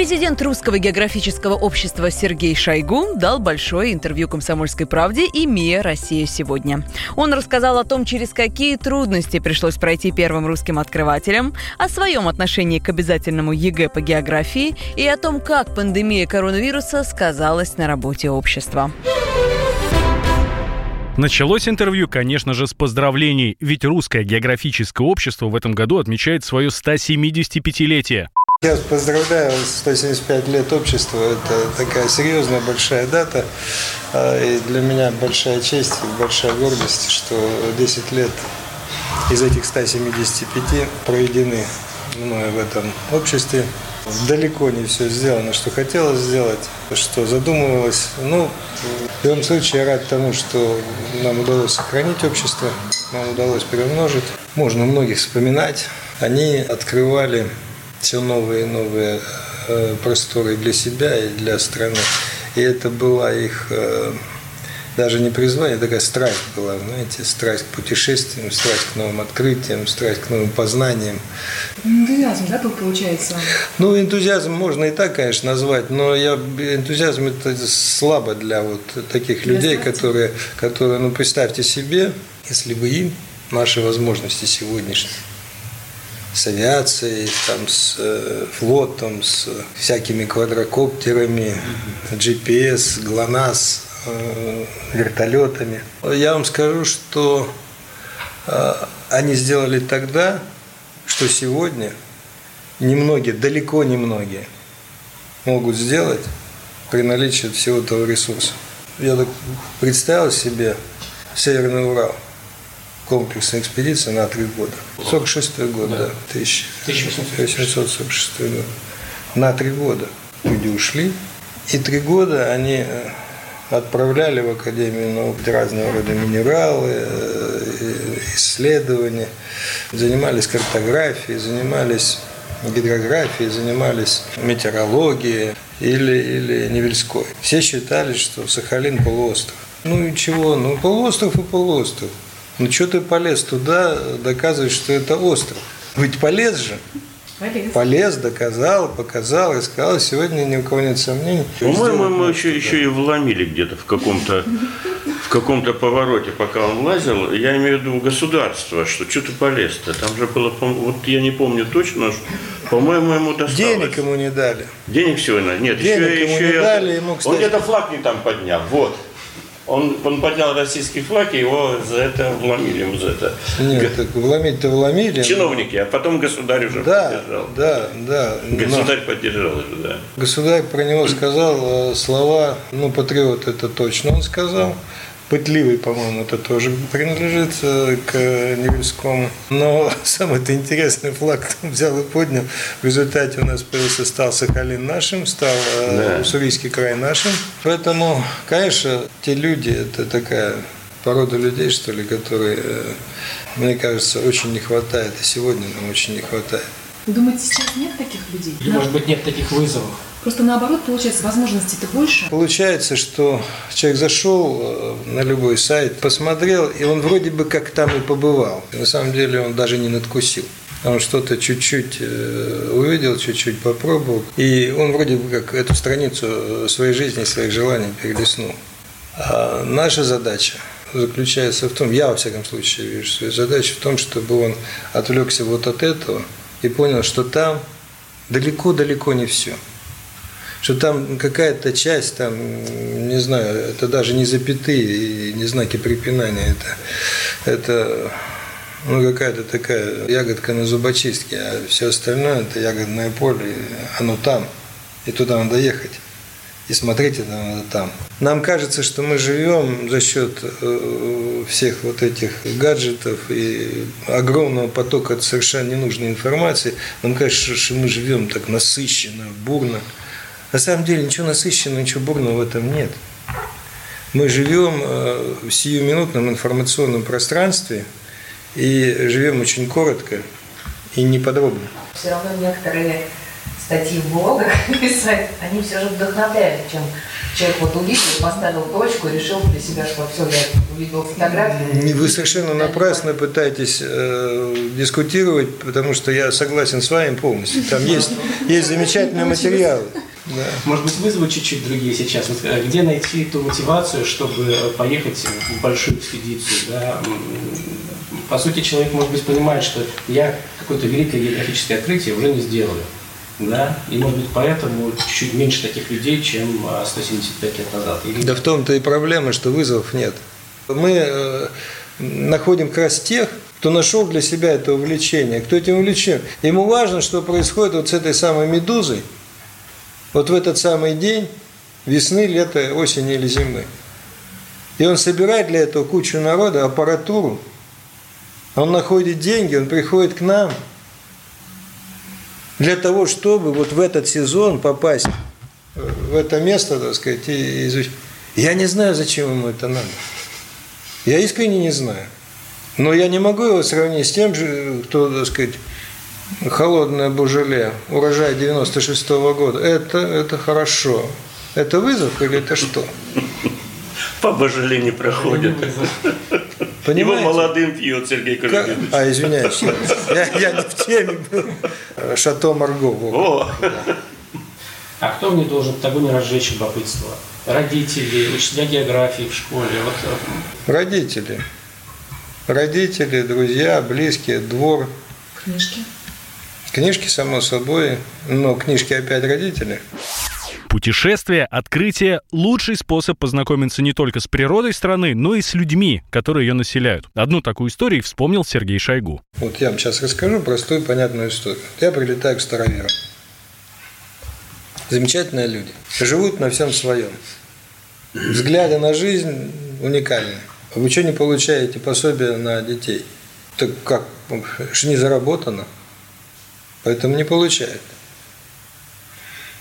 Президент Русского географического общества Сергей Шойгу дал большое интервью «Комсомольской правде» и МИА «Россия сегодня». Он рассказал о том, через какие трудности пришлось пройти первым русским открывателям, о своем отношении к обязательному ЕГЭ по географии и о том, как пандемия коронавируса сказалась на работе общества. Началось интервью, конечно же, с поздравлений, ведь Русское географическое общество в этом году отмечает свое 175-летие. Я поздравляю 175 лет общества. Это такая серьезная большая дата. А, и для меня большая честь и большая гордость, что 10 лет из этих 175 проведены мной в этом обществе. Далеко не все сделано, что хотелось сделать, что задумывалось. Ну, в любом случае, я рад тому, что нам удалось сохранить общество, нам удалось приумножить. Можно многих вспоминать. Они открывали все новые и новые э, просторы для себя и для страны. И это была их э, даже не призвание, такая страсть была, знаете, страсть к путешествиям, страсть к новым открытиям, страсть к новым познаниям. Энтузиазм, да, был, получается? Ну, энтузиазм можно и так, конечно, назвать, но я, энтузиазм это слабо для вот таких для людей, страсти. которые, которые, ну, представьте себе, если бы им наши возможности сегодняшние с авиацией, там, с э, флотом, с всякими квадрокоптерами, GPS, ГЛОНАСС, э, вертолетами. Я вам скажу, что э, они сделали тогда, что сегодня немногие, далеко не многие могут сделать при наличии всего этого ресурса. Я так представил себе Северный Урал – комплексная экспедиция на три года. 46 год, да, да 1846 год. На три года люди ушли, и три года они э, отправляли в Академию наук разного рода минералы, э, исследования, занимались картографией, занимались гидрографией, занимались метеорологией или, или Невельской. Все считали, что Сахалин полуостров. Ну и чего? Ну полуостров и полуостров. Ну что ты полез туда доказывать, что это остров? Ведь полез же. Полез. Полез, доказал, показал, и сказал, сегодня ни у кого нет сомнений. По-моему, мы еще, еще и вломили где-то в каком-то в каком-то повороте, пока он лазил, я имею в виду государство, что что ты полез-то? Там же было, вот я не помню точно, по-моему, ему досталось. Денег ему не дали. Денег сегодня? Нет, Денег еще, ему еще не я... дали, ему, кстати... Он где-то флаг не там поднял, вот. Он, он поднял российский флаг, и его за это вломили. За это. Нет, так вломить-то вломили. Чиновники, а потом государь уже да, поддержал. Да, да. Государь но... поддержал уже, да. Государь про него сказал э, слова, ну, патриот это точно он сказал. Пытливый, по-моему, это тоже принадлежит э, к Невельскому. Но самый-то интересный флаг там взял и поднял. В результате у нас появился, стал Сахалин нашим, стал э, да. Уссурийский край нашим. Поэтому, конечно, те люди, это такая порода людей, что ли, которые, э, мне кажется, очень не хватает. И сегодня нам очень не хватает. Думаете, сейчас нет таких людей? Или, может быть, нет таких вызовов? Просто наоборот, получается, возможностей-то больше. Получается, что человек зашел э, на любой сайт, посмотрел, и он вроде бы как там и побывал. На самом деле он даже не надкусил. Он что-то чуть-чуть э, увидел, чуть-чуть попробовал. И он вроде бы как эту страницу своей жизни, своих желаний перелистнул. А наша задача заключается в том, я во всяком случае вижу свою задачу в том, чтобы он отвлекся вот от этого и понял, что там далеко-далеко не все – что там какая-то часть, там, не знаю, это даже не запятые и не знаки препинания, это, это ну, какая-то такая ягодка на зубочистке, а все остальное это ягодное поле, оно там, и туда надо ехать. и смотреть это там. Нам кажется, что мы живем за счет э, всех вот этих гаджетов и огромного потока совершенно ненужной информации. Нам кажется, что мы живем так насыщенно, бурно. На самом деле ничего насыщенного, ничего бурного в этом нет. Мы живем э, в сиюминутном информационном пространстве и живем очень коротко и неподробно. Все равно некоторые статьи в блогах писать, они все же вдохновляют, чем человек вот увидел, поставил точку решил для себя, что все, я увидел фотографию. Вы совершенно напрасно пытаетесь э, дискутировать, потому что я согласен с вами полностью. Там есть, есть замечательные материалы. Да. Может быть, вызовы чуть-чуть другие сейчас. Вот, э, где найти ту мотивацию, чтобы поехать в большую экспедицию? Да? По сути, человек, может быть, понимает, что я какое-то великое географическое открытие уже не сделаю. Да? И, может быть, поэтому чуть-чуть меньше таких людей, чем 175 лет назад. Или... Да в том-то и проблема, что вызовов нет. Мы э, находим как раз тех, кто нашел для себя это увлечение, кто этим увлечен. Ему важно, что происходит вот с этой самой медузой, вот в этот самый день весны, лета, осени или зимы. И он собирает для этого кучу народа, аппаратуру, он находит деньги, он приходит к нам для того, чтобы вот в этот сезон попасть в это место, так сказать, и изучить. Я не знаю, зачем ему это надо. Я искренне не знаю. Но я не могу его сравнить с тем же, кто, так сказать, холодное бужеле, урожай 96 -го года. Это, это хорошо. Это вызов или это что? По божеле не проходит. Понимаете? Его молодым пьет Сергей Кожевин. А, извиняюсь, я, я не в теме был. Шато Марго. О! А кто мне должен тогда не разжечь любопытство? Родители, учителя географии в школе? Вот... э, Родители. Родители, друзья, близкие, двор. Книжки. Книжки, само собой, но книжки опять родители. Путешествие, открытие – лучший способ познакомиться не только с природой страны, но и с людьми, которые ее населяют. Одну такую историю вспомнил Сергей Шойгу. Вот я вам сейчас расскажу простую, понятную историю. Я прилетаю к староверам. Замечательные люди. Живут на всем своем. Взгляды на жизнь уникальны. Вы что не получаете пособие на детей? Так как? Ж не заработано. Поэтому не получают.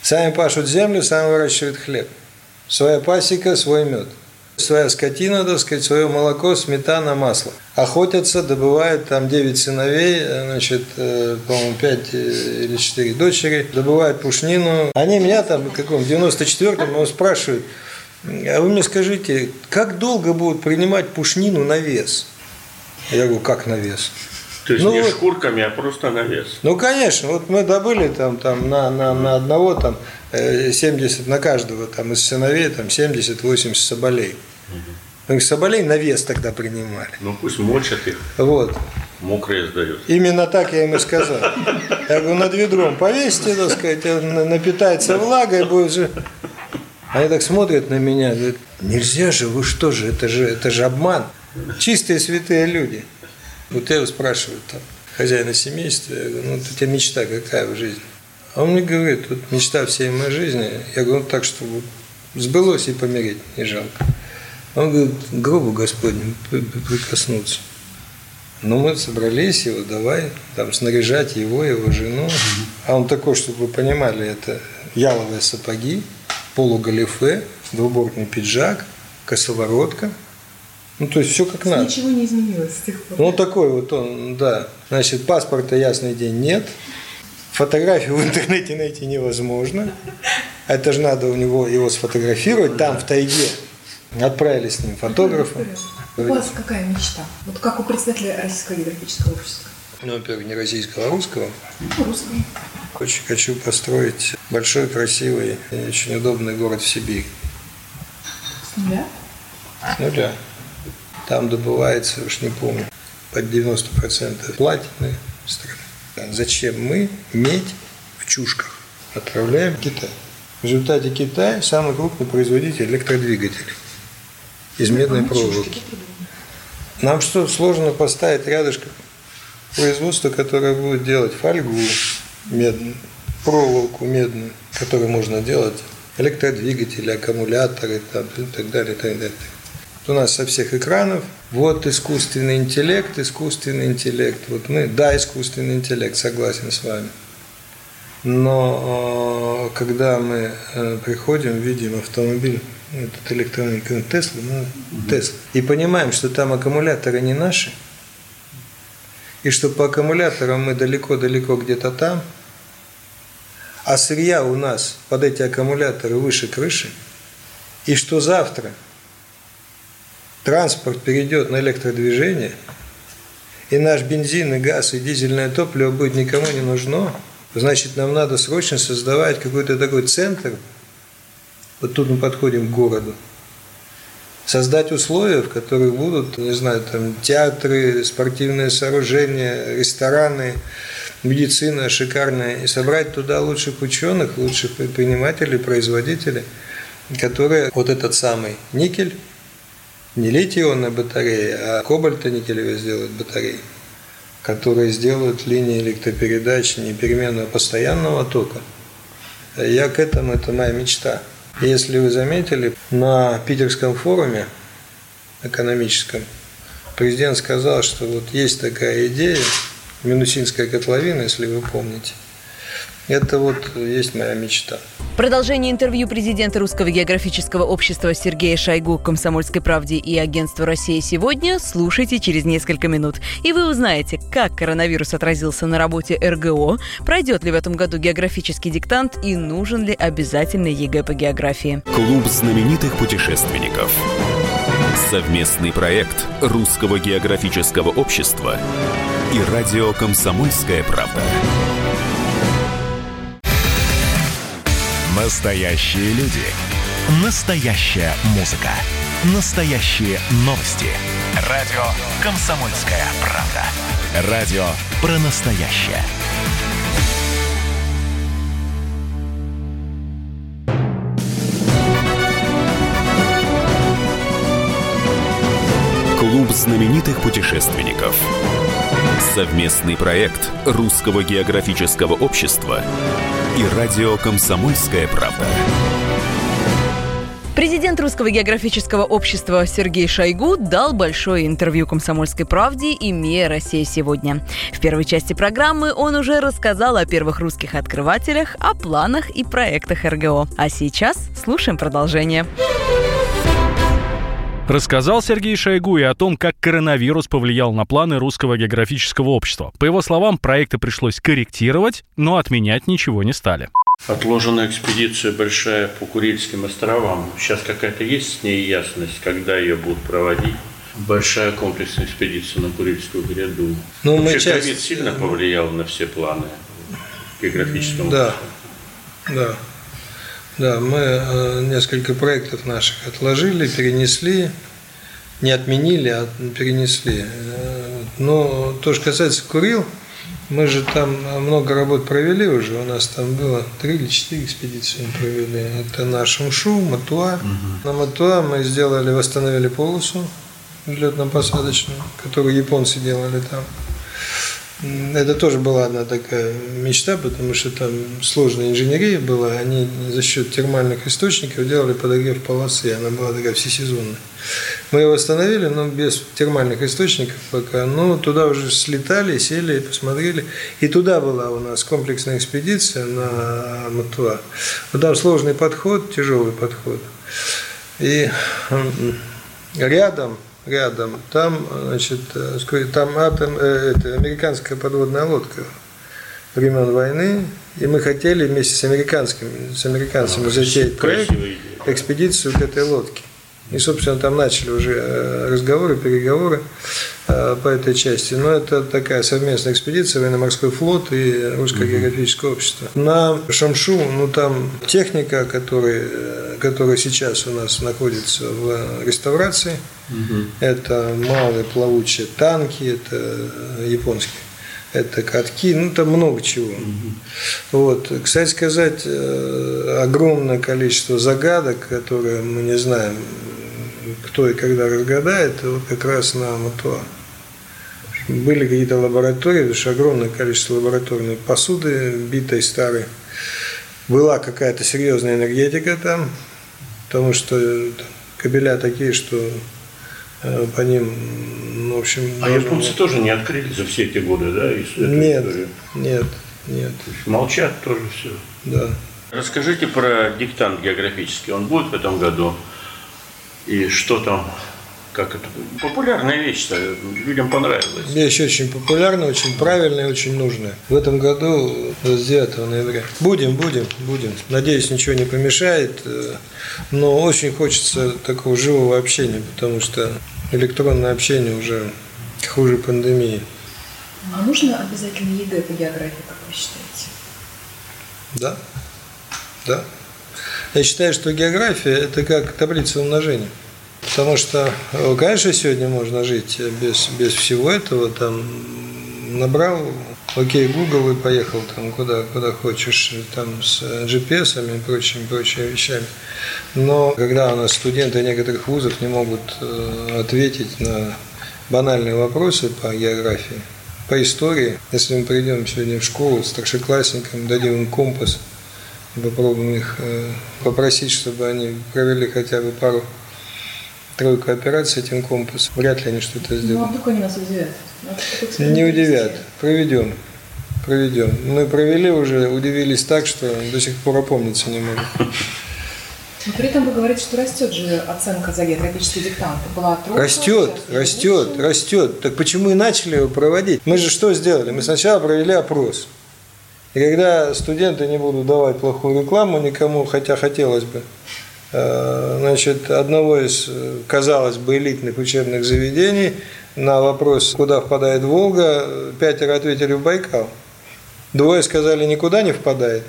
Сами пашут землю, сами выращивают хлеб. Своя пасека, свой мед. Своя скотина, так сказать, свое молоко, сметана, масло. Охотятся, добывают там 9 сыновей, значит, э, по-моему, 5 или 4 дочери, добывают пушнину. Они меня там, в каком, в 94-м, спрашивают, а вы мне скажите, как долго будут принимать пушнину на вес? Я говорю, как на вес? То есть Ну не шкурками, а просто на вес. Ну, конечно, вот мы добыли там, там на, на, на одного там э, 70, на каждого там из сыновей там 70-80 соболей. Мы соболей на вес тогда принимали. Ну пусть мочат их, Вот. мокрые сдают. Именно так я им и сказал. Я говорю, над ведром повесьте, так сказать, напитается влагой, будет же... Они так смотрят на меня, говорят, нельзя же, вы что же, это же, это же обман. Чистые святые люди. Вот его спрашиваю там, хозяина семейства, я говорю, ну, вот у тебя мечта какая в жизни? А он мне говорит, вот мечта всей моей жизни, я говорю, ну, так, чтобы сбылось и помереть не жалко. Он говорит, к гробу Господню при- при- прикоснуться. Ну, мы собрались его, давай там снаряжать его, его жену. А он такой, чтобы вы понимали, это яловые сапоги, полугалифе, двубортный пиджак, косоворотка. Ну, то есть все как надо. Ничего не изменилось с тех пор. Ну, такой вот он, да. Значит, паспорта ясный день нет. Фотографию в интернете найти невозможно. Это же надо у него его сфотографировать там, в тайге. Отправили с ним фотографа. У вас какая мечта? Вот как у председателя Российского географического общества? Ну, во-первых, не российского, а русского. Ну, русского. Очень хочу построить большой, красивый и очень удобный город в Сибири. С нуля? Ну да. Там добывается, уж не помню, под 90% платины страны. Зачем мы медь в чушках отправляем в Китай? В результате Китай самый крупный производитель электродвигателей из медной проволоки. Нам что, сложно поставить рядышком производство, которое будет делать фольгу медную, проволоку медную, которую можно делать электродвигатели, аккумуляторы там, и так далее, и так далее. У нас со всех экранов вот искусственный интеллект, искусственный интеллект. Вот мы, да, искусственный интеллект, согласен с вами. Но э, когда мы э, приходим, видим автомобиль, этот электронный Тесла, ну, Тесла, и понимаем, что там аккумуляторы не наши, и что по аккумуляторам мы далеко-далеко где-то там, а сырья у нас под эти аккумуляторы выше крыши, и что завтра транспорт перейдет на электродвижение, и наш бензин, и газ, и дизельное топливо будет никому не нужно, значит, нам надо срочно создавать какой-то такой центр, вот тут мы подходим к городу, создать условия, в которых будут, не знаю, там театры, спортивные сооружения, рестораны, медицина шикарная, и собрать туда лучших ученых, лучших предпринимателей, производителей, которые вот этот самый никель, не литий-ионная батарея, а кобальто-никелевые сделают батареи, которые сделают линии электропередач не а постоянного тока. Я к этому, это моя мечта. Если вы заметили, на Питерском форуме экономическом президент сказал, что вот есть такая идея, Минусинская котловина, если вы помните. Это вот есть моя мечта. Продолжение интервью президента Русского географического общества Сергея Шойгу «Комсомольской правде» и агентству «Россия сегодня» слушайте через несколько минут. И вы узнаете, как коронавирус отразился на работе РГО, пройдет ли в этом году географический диктант и нужен ли обязательный ЕГЭ по географии. Клуб знаменитых путешественников. Совместный проект Русского географического общества и радио «Комсомольская правда». Настоящие люди. Настоящая музыка. Настоящие новости. Радио «Комсомольская правда». Радио про настоящее. Клуб знаменитых путешественников. Совместный проект Русского географического общества и радио «Комсомольская правда». Президент Русского географического общества Сергей Шойгу дал большое интервью «Комсомольской правде» и МИА «Россия сегодня». В первой части программы он уже рассказал о первых русских открывателях, о планах и проектах РГО. А сейчас слушаем продолжение. Рассказал Сергей Шойгу и о том, как коронавирус повлиял на планы Русского географического общества. По его словам, проекты пришлось корректировать, но отменять ничего не стали. Отложена экспедиция большая по Курильским островам. Сейчас какая-то есть с ней ясность, когда ее будут проводить? Большая комплексная экспедиция на Курильскую гряду. Ну, Вообще, мы часть... ковид сильно повлиял на все планы географического Да, да. Да, мы э, несколько проектов наших отложили, перенесли, не отменили, а перенесли. Э, но то, что касается Курил, мы же там много работ провели уже. У нас там было три или четыре экспедиции мы провели. Это на Шамшу, Матуа. Угу. На Матуа мы сделали, восстановили полосу летно-посадочную, которую японцы делали там. Это тоже была одна такая мечта, потому что там сложная инженерия была. Они за счет термальных источников делали подогрев полосы, она была такая всесезонная. Мы ее восстановили, но без термальных источников пока. Но туда уже слетали, сели, посмотрели. И туда была у нас комплексная экспедиция на Матуа. Вот там сложный подход, тяжелый подход. И рядом рядом, там, значит, э, там атом, э, это, американская подводная лодка времен войны, и мы хотели вместе с американскими, с американцами ну, затеять проект, экспедицию к этой лодке. И, собственно, там начали уже э, разговоры, переговоры по этой части. Но это такая совместная экспедиция, военно-морской флот и Русское географическое общество. На Шамшу, ну там техника, которая, которая сейчас у нас находится в реставрации – Угу. Это малые плавучие танки, это японские. Это катки, ну там много чего. Угу. Вот. Кстати сказать, э, огромное количество загадок, которые мы не знаем, кто и когда разгадает, вот как раз на Матуа. Были какие-то лаборатории, потому что огромное количество лабораторной посуды, битой старой. была какая-то серьезная энергетика там, потому что кабеля такие, что э, по ним, ну, в общем... А японцы тоже не открыли за все эти годы, да? Нет, историю? нет, нет. молчат тоже все. Да. Расскажите про диктант географический. Он будет в этом году? И что там как это популярная вещь людям понравилась. Вещь очень популярная, очень правильная, очень нужная. В этом году, 29 ноября. Будем, будем, будем. Надеюсь, ничего не помешает, э, но очень хочется такого живого общения, потому что электронное общение уже хуже пандемии. А нужно обязательно ЕГЭ по географии, как вы считаете? Да, да. Я считаю, что география – это как таблица умножения. Потому что, э, конечно, сегодня можно жить без, без всего этого, там, набрал, окей, Google и поехал там куда, куда хочешь, там с GPS и прочими, прочими вещами. Но когда у нас студенты некоторых вузов не могут э, ответить на банальные вопросы по географии, по истории, если мы придем сегодня в школу старшеклассникам, дадим им компас, попробуем их э, попросить, чтобы они провели хотя бы пару тройку операций этим компасом, вряд ли они что-то сделают. Ну, а вдруг они нас удивят? Не удивят. Проведем. Проведем. Мы провели уже, удивились так, что до сих пор опомниться не могут. Но при этом вы говорите, что растет же оценка за географический диктант. Была тройка, растет, растет, растет. Так почему и начали его проводить? Мы же что сделали? Мы сначала провели опрос. И когда студенты не будут давать плохую рекламу никому, хотя хотелось бы, Э, значит, одного из, казалось бы, элитных учебных заведений на вопрос, куда впадает Волга, пятеро ответили в Байкал. Двое сказали, никуда не впадает,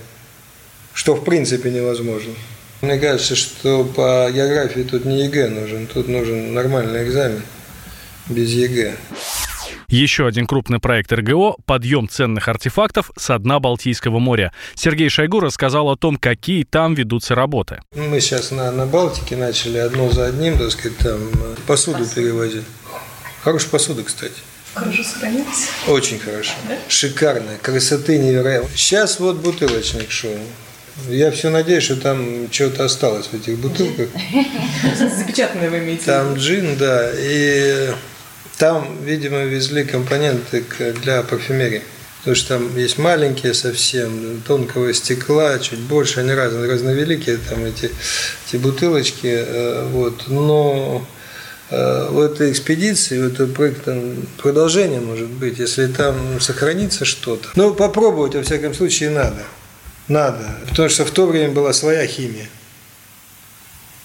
что в принципе невозможно. Мне кажется, что по географии тут не ЕГЭ нужен, тут нужен нормальный экзамен без ЕГЭ. Еще один крупный проект РГО – подъем ценных артефактов со дна Балтийского моря. Сергей Шойгу рассказал о том, какие там ведутся работы. Мы сейчас на, на Балтике начали одно за одним, так сказать, там посуду перевозить. Хорошая посуда, кстати. Хорошо сохранилась? Очень хорошо. Да? Шикарная, красоты невероятно. Сейчас вот бутылочник шел. Я все надеюсь, что там что-то осталось в этих бутылках. Запечатанное вы имеете Там джин, да. И там, видимо, везли компоненты для парфюмерии. Потому что там есть маленькие совсем, тонкого стекла, чуть больше, они разные, разновеликие, там эти, эти бутылочки. Э, вот. Но э, в этой экспедиции, в этом проекте продолжение может быть, если там сохранится что-то. Но попробовать, во всяком случае, надо. Надо. Потому что в то время была своя химия.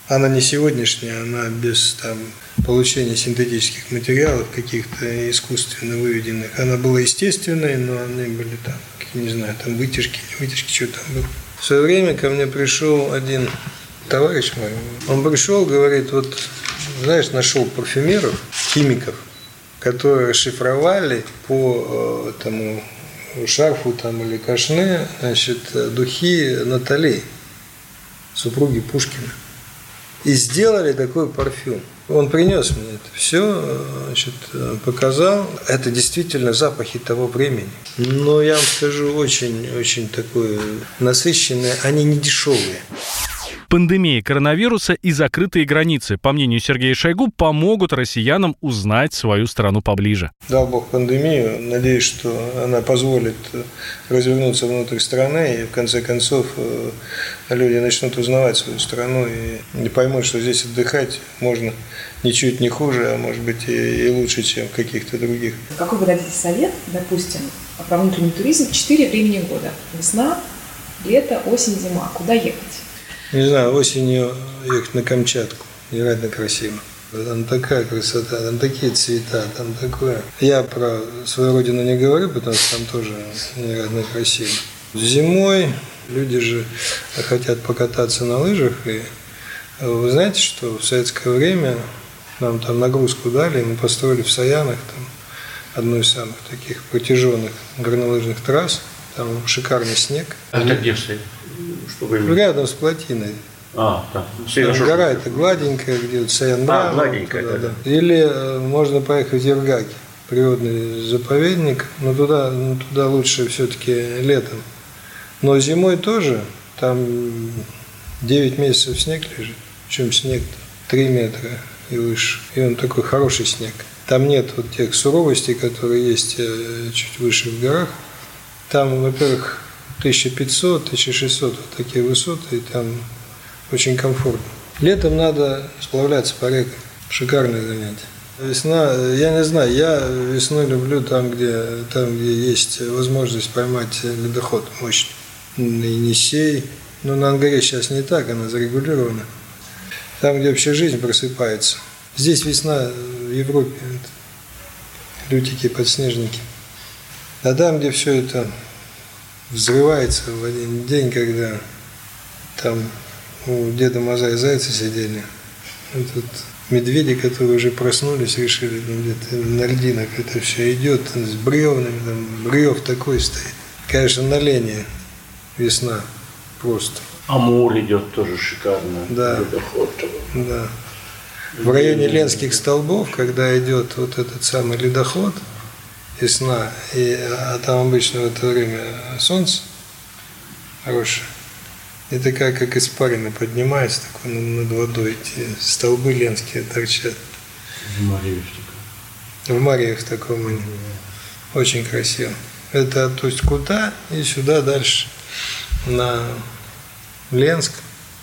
Она не сегодняшняя, она без там, получения синтетических материалов, каких-то искусственно выведенных. Она была естественной, но они были там, не знаю, там вытяжки, не вытяжки, что там было. В свое время ко мне пришел один товарищ мой. Он пришел, говорит, вот, знаешь, нашел парфюмеров, химиков, которые шифровали по э, тому шарфу там или кашне, значит, духи Натали, супруги Пушкина. И сделали такой парфюм. Он принес мне это все, значит, показал. Это действительно запахи того времени. Но я вам скажу, очень-очень такое насыщенное. Они не дешевые. Пандемия коронавируса и закрытые границы, по мнению Сергея Шойгу, помогут россиянам узнать свою страну поближе. Дал Бог пандемию. Надеюсь, что она позволит развернуться внутрь страны, и в конце концов э, люди начнут узнавать свою страну и поймут, что здесь отдыхать можно ничуть не хуже, а может быть и, лучше, чем в каких-то других. Какой вы дадите совет, допустим, про внутренний туризм? Четыре времени года. Весна, лето, осень, зима. Куда ехать? Не знаю, осенью ехать на Камчатку. Невероятно красиво. Там такая красота, там такие цвета, там такое. Я про свою родину не говорю, потому что там тоже невероятно красиво. Зимой люди же хотят покататься на лыжах. И вы знаете, что в советское время нам там нагрузку дали, и мы построили в Саянах там, одну из самых таких протяженных горнолыжных трасс. Там шикарный снег. А это где стоит? Чтобы... Рядом с плотиной. А, да. Там гора это гладенькая, где вот Саян А, гладенькая, туда, да. да. Или э, можно поехать в Ергаки, природный заповедник, но туда, но туда лучше все-таки летом. Но зимой тоже Там 9 месяцев снег лежит, причем снег 3 метра и выше. И он такой хороший снег. Там нет вот тех суровостей, которые есть э, чуть выше в горах. Там, во-первых, 1500, 1600 вот такие высоты, и там очень комфортно. Летом надо сплавляться по рекам. Шикарное занятие. Весна, я не знаю, я весной люблю там, где, там, где есть возможность поймать ледоход мощный. И Енисей. Но на Ангаре сейчас не так, она зарегулирована. Там, где вообще жизнь просыпается. Здесь весна в Европе. Лютики, подснежники. А там, где все это взрывается в один день, когда там у Деда Маза и Зайца сидели, и тут медведи, которые уже проснулись, решили, ну, где-то на льдинах это все идет, с бревнами, там брев такой стоит. Конечно, на лени весна просто. Амур идет тоже шикарно. Да. Ледоход. Да. В районе Ленских столбов, когда идет вот этот самый ледоход, весна, и, а там обычно в это время солнце хорошее, и такая, как испарина поднимается, такой над водой, эти столбы ленские торчат. В Марьеве В Марьев таком они. Очень красиво. Это то есть куда и сюда дальше на Ленск,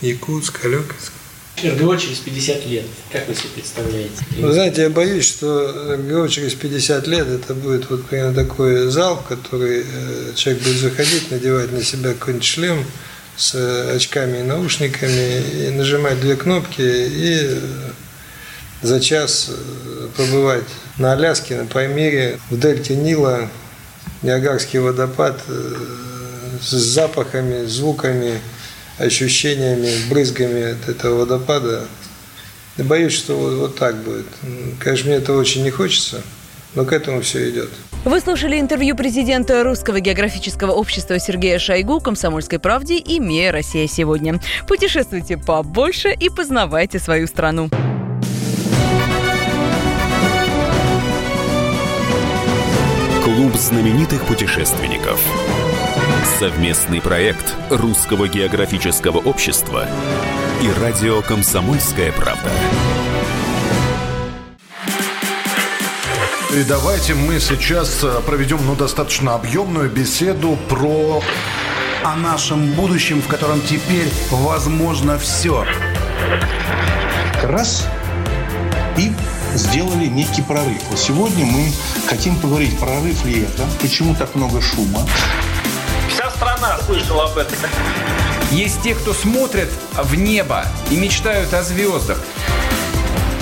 Якутск, Алековск. РГО через 50 лет. Как вы себе представляете? Вы знаете, я боюсь, что РГО через 50 лет это будет вот примерно такой зал, в который э, человек будет заходить, надевать на себя какой-нибудь шлем с э, очками и наушниками, и нажимать две кнопки, и за час э, побывать на Аляске, на Паймире, в дельте Нила, Ниагарский водопад с запахами, звуками, ощущениями, брызгами от этого водопада. Я боюсь, что вот, вот так будет. Конечно, мне этого очень не хочется, но к этому все идет. Вы слушали интервью президента Русского географического общества Сергея Шойгу «Комсомольской правде» и «МИА Россия сегодня». Путешествуйте побольше и познавайте свою страну. Клуб знаменитых путешественников. Совместный проект Русского географического общества и радио «Комсомольская правда». И давайте мы сейчас э, проведем ну, достаточно объемную беседу про... о нашем будущем, в котором теперь возможно все. Раз и сделали некий прорыв. Вот сегодня мы хотим поговорить, прорыв ли это, почему так много шума. Вся страна слышала об этом. Есть те, кто смотрят в небо и мечтают о звездах.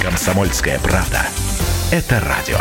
Комсомольская правда. Это радио.